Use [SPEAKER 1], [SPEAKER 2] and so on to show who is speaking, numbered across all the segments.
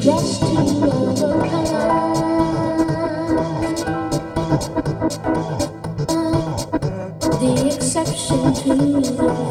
[SPEAKER 1] The exception to the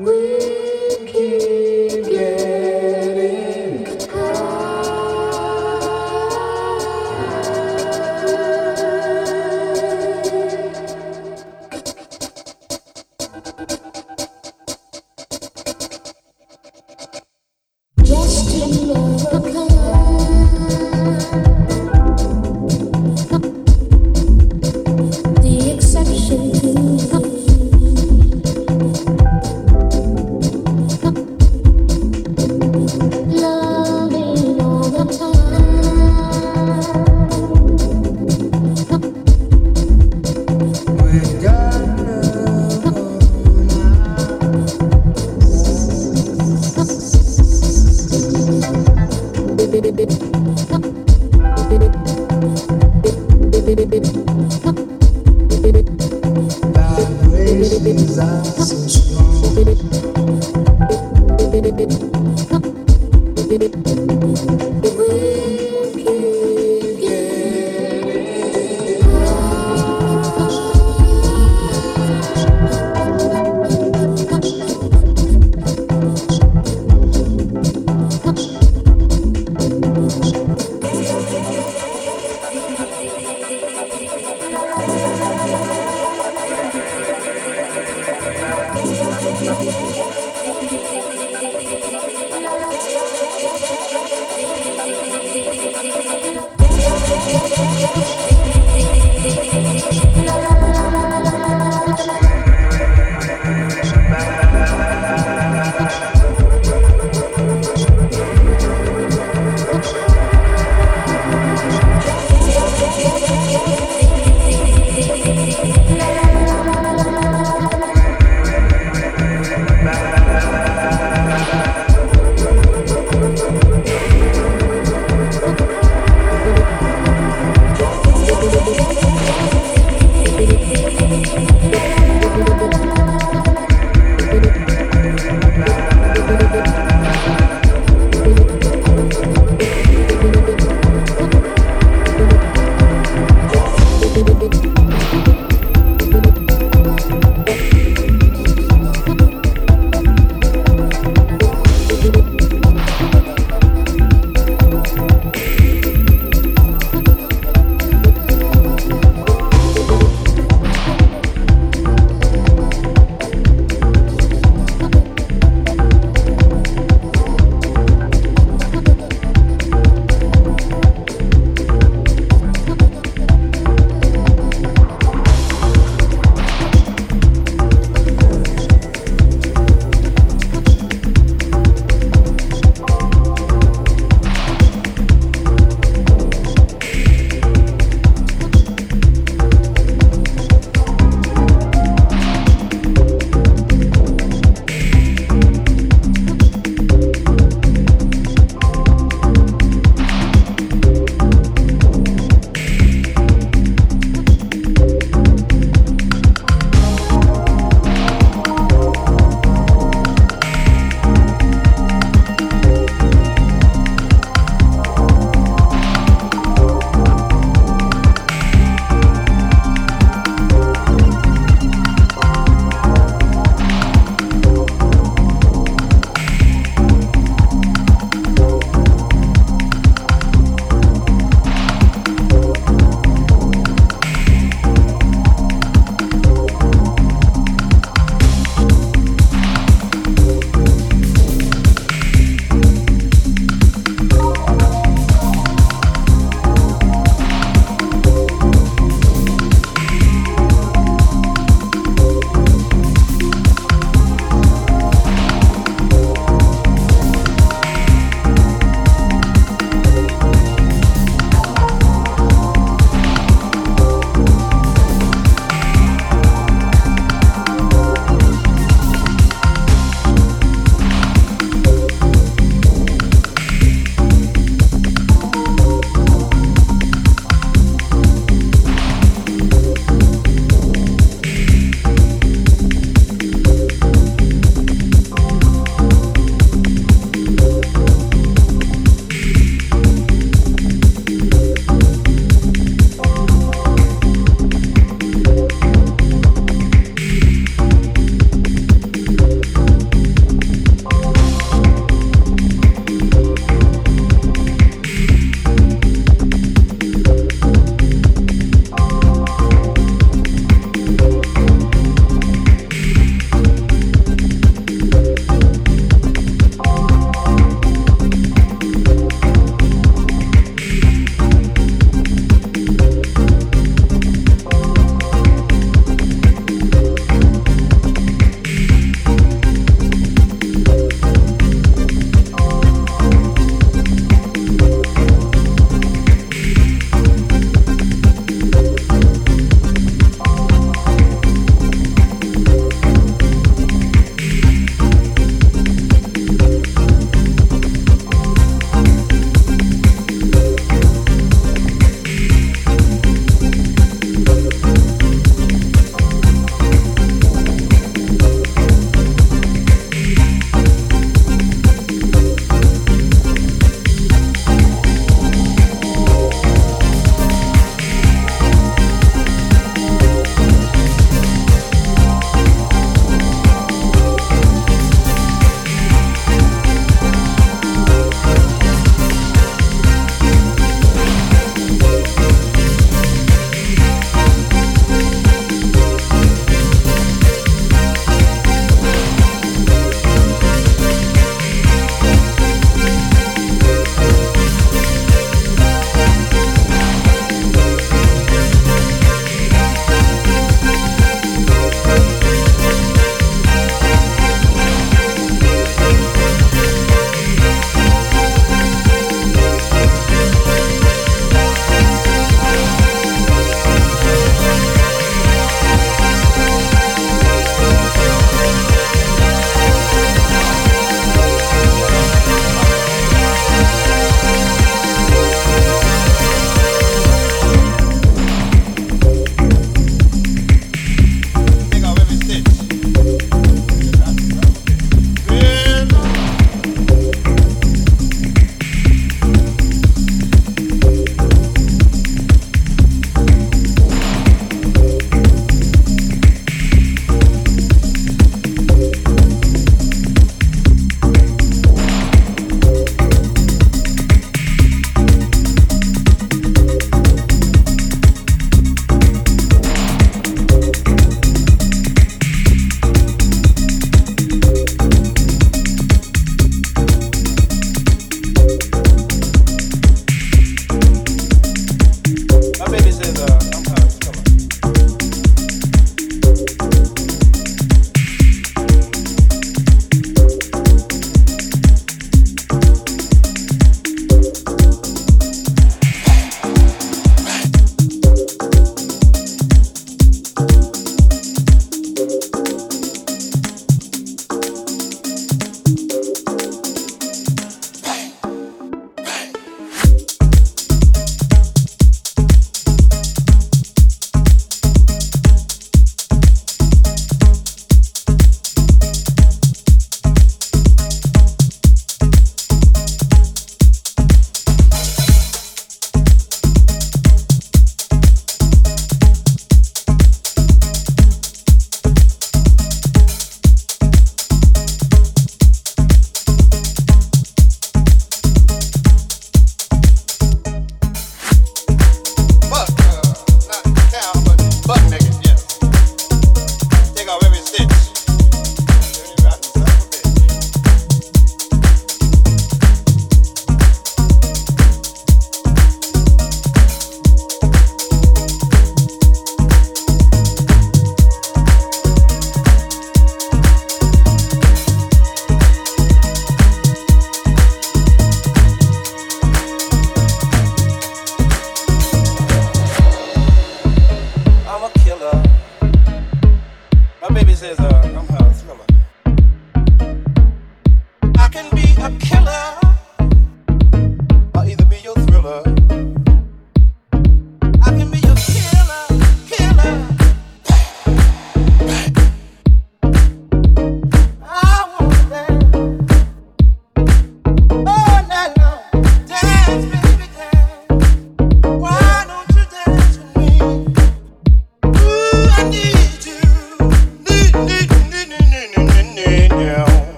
[SPEAKER 1] We keep.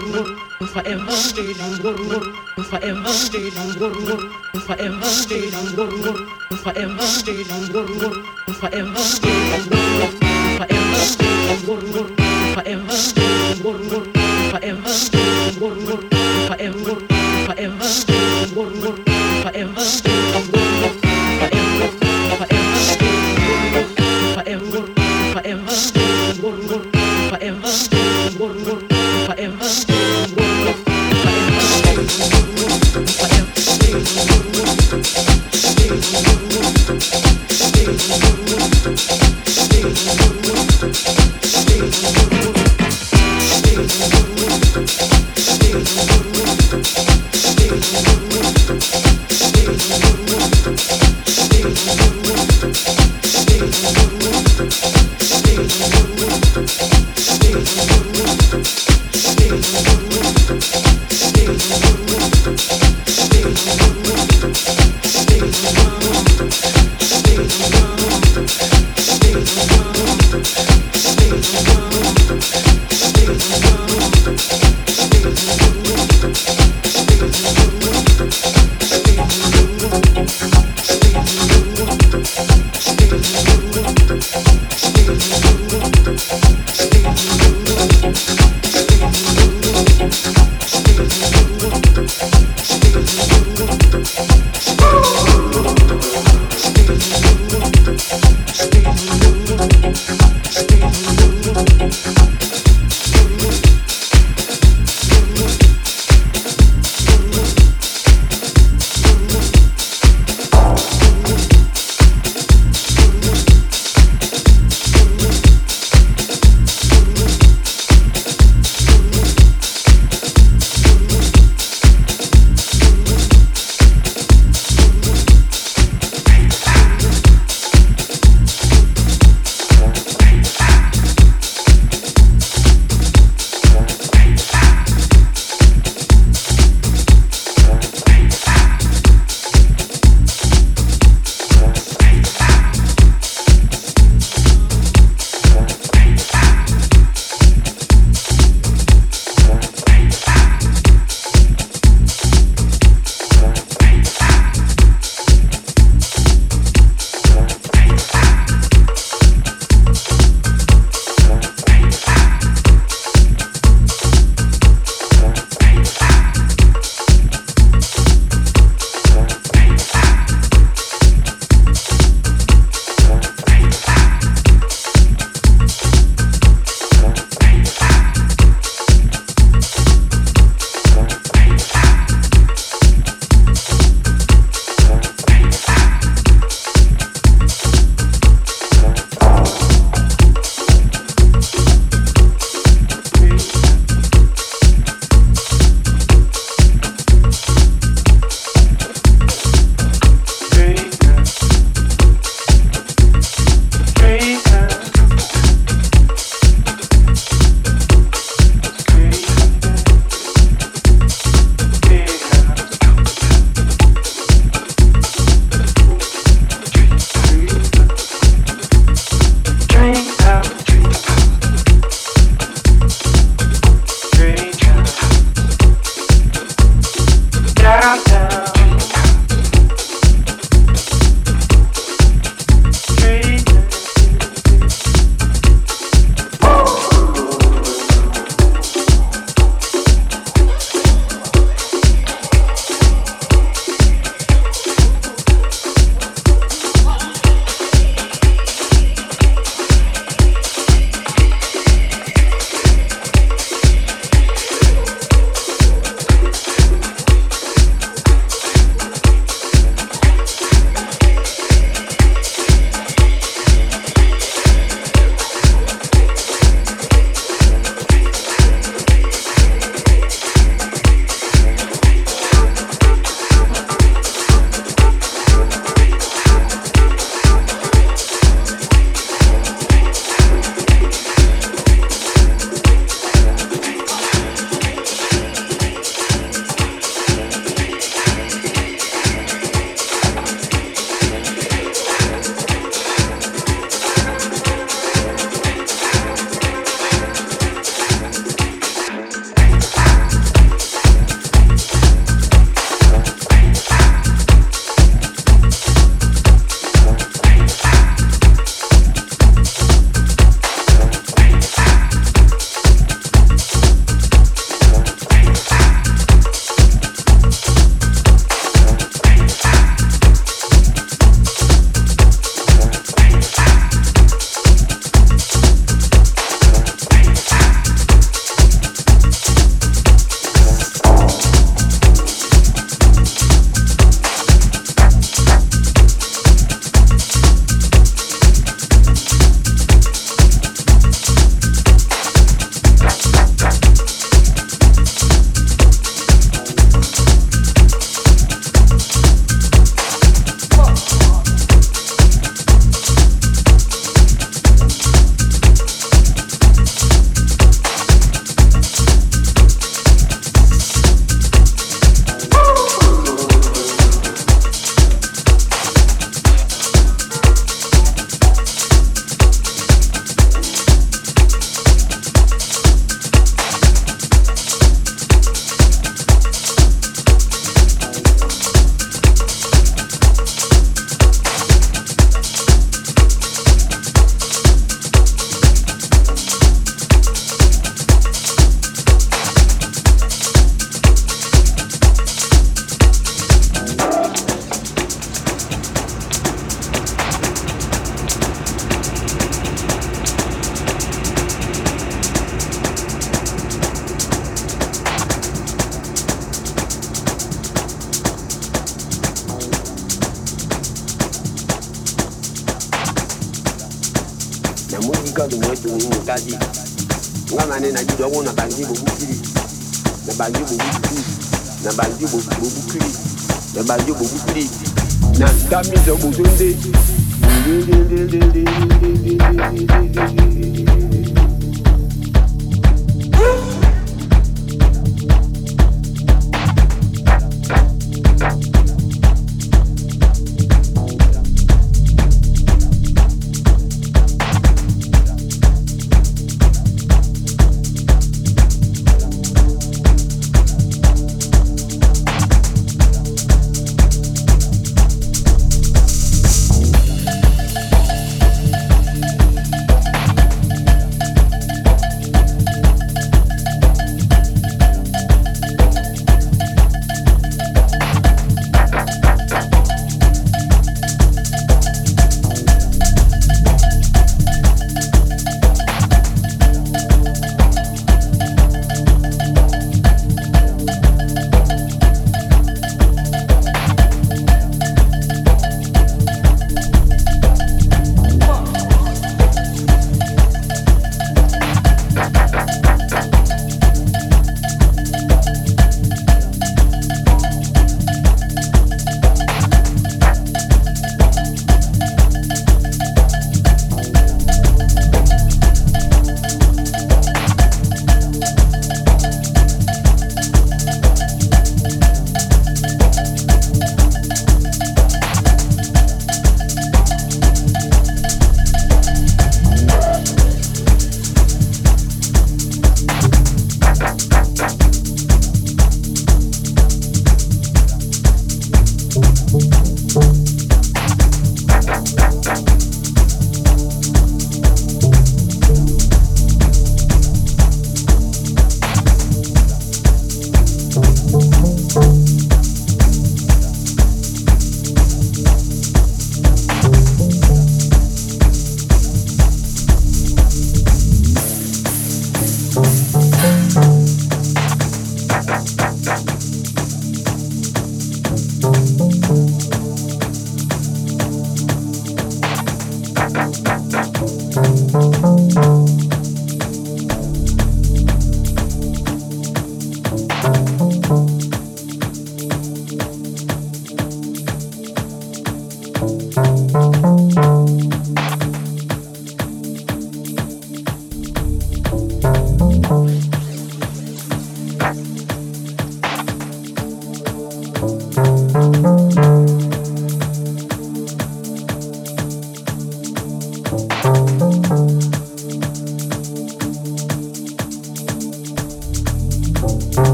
[SPEAKER 2] forever stay down forever stay forever stay forever stay forever stay forever stay forever stay forever stay forever forever stay forever stay you.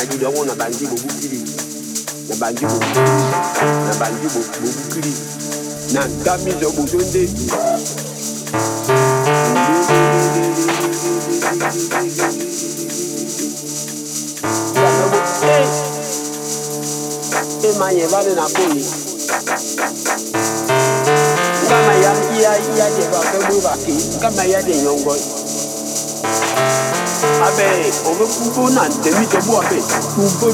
[SPEAKER 3] naji dongo na bandi bobukili na bandi bobukili na bandi bobukili na nka mizo bozo nde emanye bale na koni kama ya ya ya de ba ke bu ba ke kama ya de nyongo pay. Over Kubo Nan, the Mita Wape, Kubo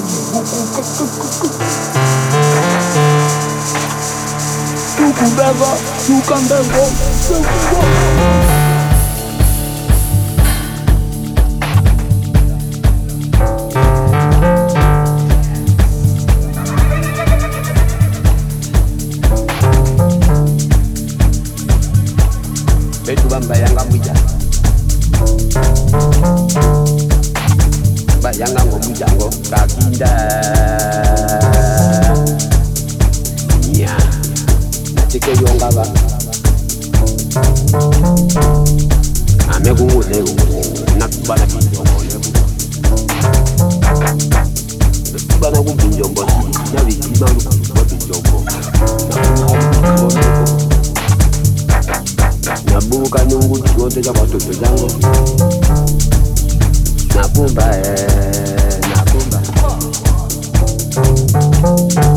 [SPEAKER 3] mekunguleyo nakubana binjomboyo bekubana kubinjombo yabiibalukwa binjombo nabuka nunguti wote za watoto zangu nakumba eh, nakumba